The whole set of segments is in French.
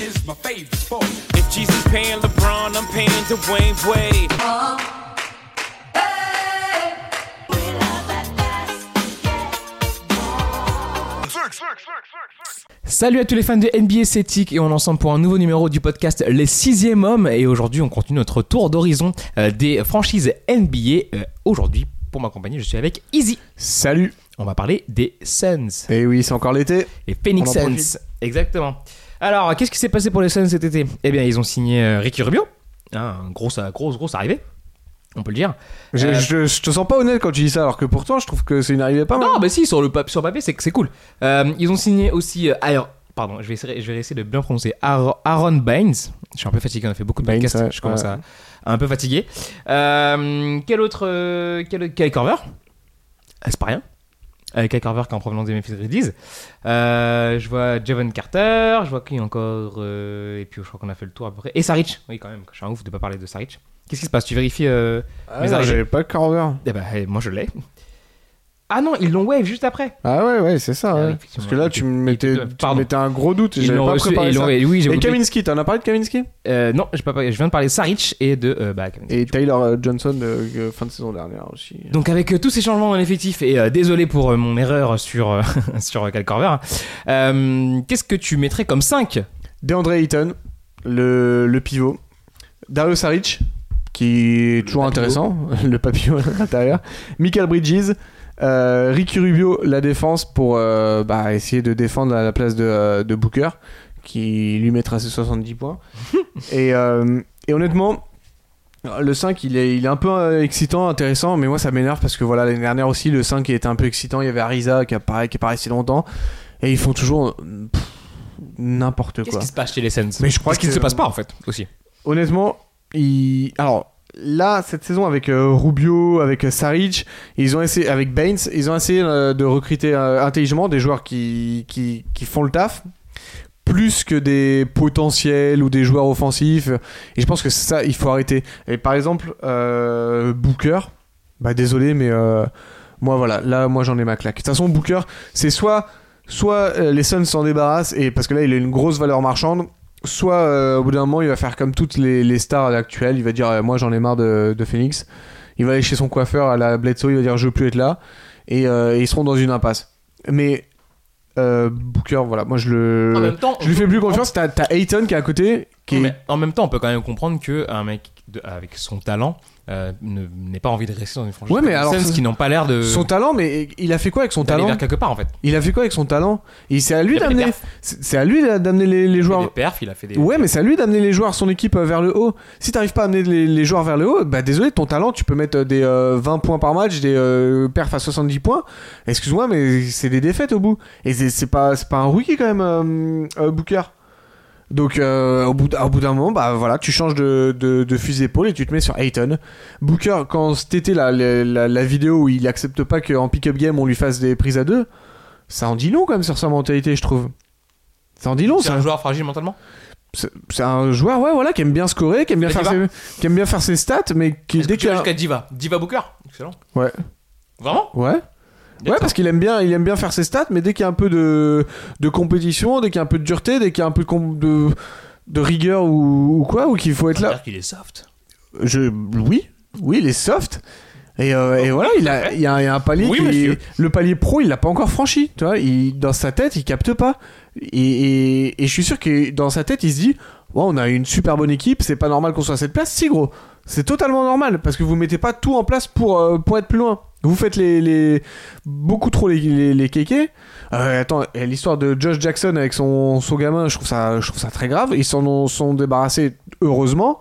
is my favorite sport. If Jesus paying LeBron, I'm paying Dwayne Wade. Salut à tous les fans de NBA Celtic et on est ensemble pour un nouveau numéro du podcast Les Sixième Hommes et aujourd'hui on continue notre tour d'horizon euh, des franchises NBA. Euh, aujourd'hui pour m'accompagner je suis avec Easy. Salut On va parler des Suns Et oui, c'est encore l'été. et Phoenix Suns. Exactement. Alors qu'est-ce qui s'est passé pour les Suns cet été? Eh bien ils ont signé euh, Ricky Rubio, hein, un grosse grosse grosse arrivée, on peut le dire. Je, Euh, je- je te sens pas honnête quand tu dis ça, alors que pourtant, je trouve que c'est une arrivée pas mal. Non, bah si, sur le sur papier, c'est c'est cool. Euh, ils ont signé aussi. euh, alors, pardon, je vais, essayer, je vais essayer de bien prononcer. Aaron, Baines. Je suis un peu fatigué, on a fait beaucoup de podcasts. ouais, je commence ouais. à, un peu fatigué. Euh, quel autre. euh, quel, quel Corver? Ah, C'est pas rien. Avec Kyle Corver qui est en provenance des Memphis Grizzlies. Euh, je vois Javon Carter. Je vois qui encore. euh, et puis je crois qu'on a fait le tour à peu près. Et Saric. Oui, quand même. Je suis un ouf de pas parler de Saric. Qu'est-ce qui se passe? Tu vérifies. euh, Ah, mes arrivées? j'avais pas Carver. Eh ben, moi je l'ai. Ah non, ils l'ont wave juste après. Ah ouais, ouais, c'est ça. Ah ouais. Parce que là, tu me mettais, Et- me mettais un gros doute. Ils J'avais l'ont pas reçu et préparé ils l'ont ça. Oui, Et. Kaminski, t'en as parlé de Kaminski? Euh, non, pas parlé- je viens de parler de Saric et de euh, bah. Et Tyler euh, Johnson, euh, euh, fin de saison dernière aussi. Donc avec euh, tous ces changements dans l'effectif et euh, désolé pour euh, mon erreur sur euh, sur euh, Korver, euh, qu'est-ce que tu mettrais comme 5 DeAndre Ayton, le, le pivot. Dario Saric, qui est toujours papillot. intéressant, le papillon à l'intérieur. Michael Bridges, euh, Ricky Rubio, la défense pour euh, bah, essayer de défendre à la place de, euh, de Booker, qui lui mettra ses 70 points. et, euh, et honnêtement, le 5, il est, il est un peu excitant, intéressant, mais moi ça m'énerve parce que voilà, l'année dernière aussi, le 5 il était un peu excitant. Il y avait Ariza qui apparaît, qui apparaît si longtemps, et ils font toujours n'importe Qu'est-ce quoi. qui se passe chez les Suns Mais je crois Qu'est-ce qui ne se passe pas en fait aussi Honnêtement, ils... alors là cette saison avec euh, Rubio, avec euh, Saric, ils ont essayé avec Baines, ils ont essayé euh, de recruter intelligemment des joueurs qui, qui qui font le taf plus que des potentiels ou des joueurs offensifs. Et je pense que ça, il faut arrêter. Et par exemple, Booker, bah désolé, mais moi voilà, là moi j'en ai ma claque. De toute façon, Booker, c'est soit soit les Suns s'en débarrassent et parce que là il a une grosse valeur marchande, soit euh, au bout d'un moment il va faire comme toutes les, les stars actuelles, il va dire euh, moi j'en ai marre de, de Phoenix, il va aller chez son coiffeur à la Bledsoe, il va dire je veux plus être là. Et, euh, et ils seront dans une impasse. Mais Booker, voilà, moi je le, En même temps, je lui fais plus confiance. T'as t'as Ayton qui est à côté, qui est- Mais en même temps, on peut quand même comprendre que un mec de- avec son talent euh, n'ait pas envie de rester dans une franchise. Ouais, mais alors, Suns ça- qui n'ont pas l'air de son talent, mais il a fait quoi avec son talent vers quelque part en fait? Il a fait quoi avec son talent? Et c'est à lui d'amener, c'est à lui d'amener les, les Il a fait des perfs, il a fait des. Ouais, mais c'est à lui d'amener les joueurs, son équipe euh, vers le haut. Si t'arrives pas à amener les, les joueurs vers le haut, bah désolé, ton talent, tu peux mettre euh, des euh, 20 points par match, des euh, perfs à 70 points. Excuse-moi, mais c'est des défaites au bout. Et c'est pas, pas un rookie quand même, euh, Booker. Donc euh, au bout d'un moment, bah voilà, tu changes de, de, de fusil d'épaule et tu te mets sur Ayton. Booker, quand été la, la, la- la vidéo où il accepte pas qu'en pick-up game on lui fasse des prises à deux, ça en dit long quand même sur sa mentalité, je trouve. Ça en dit long, C'est un joueur fragile mentalement? c'est un joueur ouais voilà qui aime bien scorer qui aime bien faire ses, qui aime bien faire ses stats mais qui dès tu qu'il a- jusqu'à Diva? Diva Booker? Excellent. ouais Vraiment? Ouais ouais parce qu'il aime bien il aime bien faire ses stats mais dès qu'il y a un peu de de compétition dès qu'il y a un peu de dureté dès qu'il y a un peu de de, de rigueur ou, ou quoi ou qu'il faut être là qu'il est soft. je oui oui il est soft et, euh, et voilà il a il y, a un palier Oui, qui le palier pro il l'a pas encore franchi tu vois il, dans sa tête il capte pas et, et, et je suis sûr que dans sa tête il se dit Ouais, on a une super bonne équipe, c'est pas normal qu'on soit à cette place. Si gros, c'est totalement normal parce que vous mettez pas tout en place pour, euh, pour être plus loin. Vous faites beaucoup trop les, les, kékés. Euh, attends, l'histoire de Josh Jackson avec son, son gamin, je trouve ça, très grave. Ils s'en ont- sont débarrassés heureusement,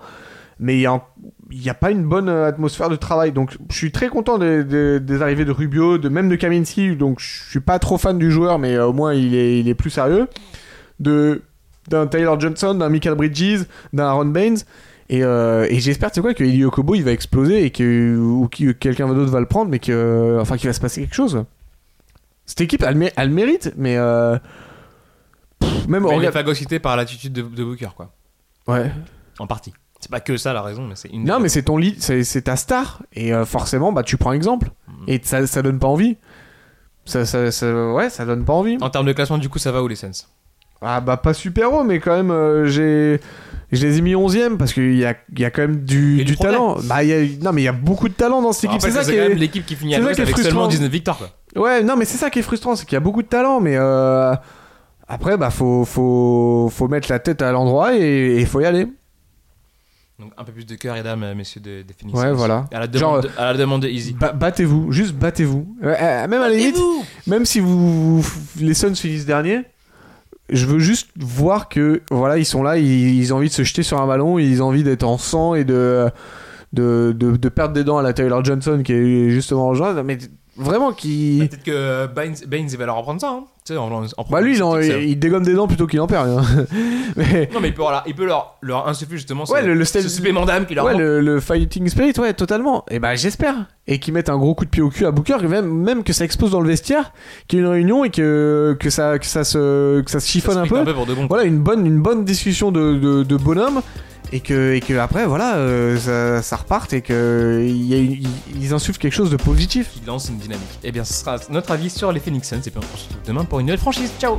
mais il y a, pas une bonne atmosphère de travail. Donc je suis très content des, arrivées de Rubio, de même de Kaminski. Donc je suis pas trop fan du joueur, mais euh, au moins il est, il est plus sérieux. D'un Tyler Johnson, d'un Michael Bridges, d'un Aaron Baines. Et, euh, et j'espère, tu sais quoi, que Eli Okobo il va exploser et que ou que quelqu'un d'autre va le prendre, mais que enfin qu'il va se passer quelque chose. Cette équipe, elle, mé- elle mérite, mais euh, pff, même Mais il est regarde- phagocyté par l'attitude de, de Booker, quoi. ouais. En partie. C'est pas que ça la raison, mais c'est une. Non, mais c'est ton lead, c'est ta star, et euh, forcément, bah tu prends exemple, Mhm. et ça, ça donne pas envie. Ça, ça, ça- ouais, ça donne pas envie. En termes de classement, du coup, ça va où les Suns? Ah bah pas super haut, mais quand même, euh, j'ai. Je les ai mis 11ème parce qu'il y a, y a quand même du, du du talent. Bah, y a, non, mais il y a beaucoup de talent dans cette équipe. C'est ça qui est. l'équipe qui finit à avec seulement frustrant. 19 victoires. Quoi. Ouais, non, mais c'est ça qui est frustrant, c'est qu'il y a beaucoup de talent, mais euh, après, bah, faut, faut, faut mettre la tête à l'endroit et il faut y aller. Donc un peu plus de cœur et d'âme, euh, messieurs de, des Phoenix. Ouais, voilà. À la demande, Genre, de, à la demande de Easy. Ba- battez-vous, juste battez-vous. Euh, euh, même à la limite, même si vous, les Suns finissent dernier, je veux juste voir que voilà, ils sont là, ils, ont envie de se jeter sur un ballon, ils ont envie d'être en sang et de, de, de, perdre des dents à la Taylor Johnson qui est justement rejoint, mais vraiment qui. Peut-être que Baines, Baines il va leur apprendre ça. Hein. Tu sais, en, en, en Bah lui, il, en- il dégomme des dents plutôt qu'il en perd. hein. mais Non, mais il peut, voilà, il peut leur, leur insuffler justement Ouais, ce, le- le ce supplément d'âme qui leur ouais, le, le fighting spirit, ouais, totalement. Et bah j'espère. Et qu'ils mettent un gros coup de pied au cul à Booker, même, même que ça explose dans le vestiaire, qu'il y ait une réunion et que, que, ça, que, ça, se, que ça se Ça chiffonne un peu. pour de bon. Voilà, une bonne, une bonne discussion de, de, de bonhomme. Et que, et que après, voilà, euh, ça, ça reparte et qu'ils ils insufflent quelque chose de positif. Qui lance une dynamique. Et bien, ce sera notre avis sur les Phoenix Suns. Et puis on se retrouve demain pour une nouvelle franchise. Ciao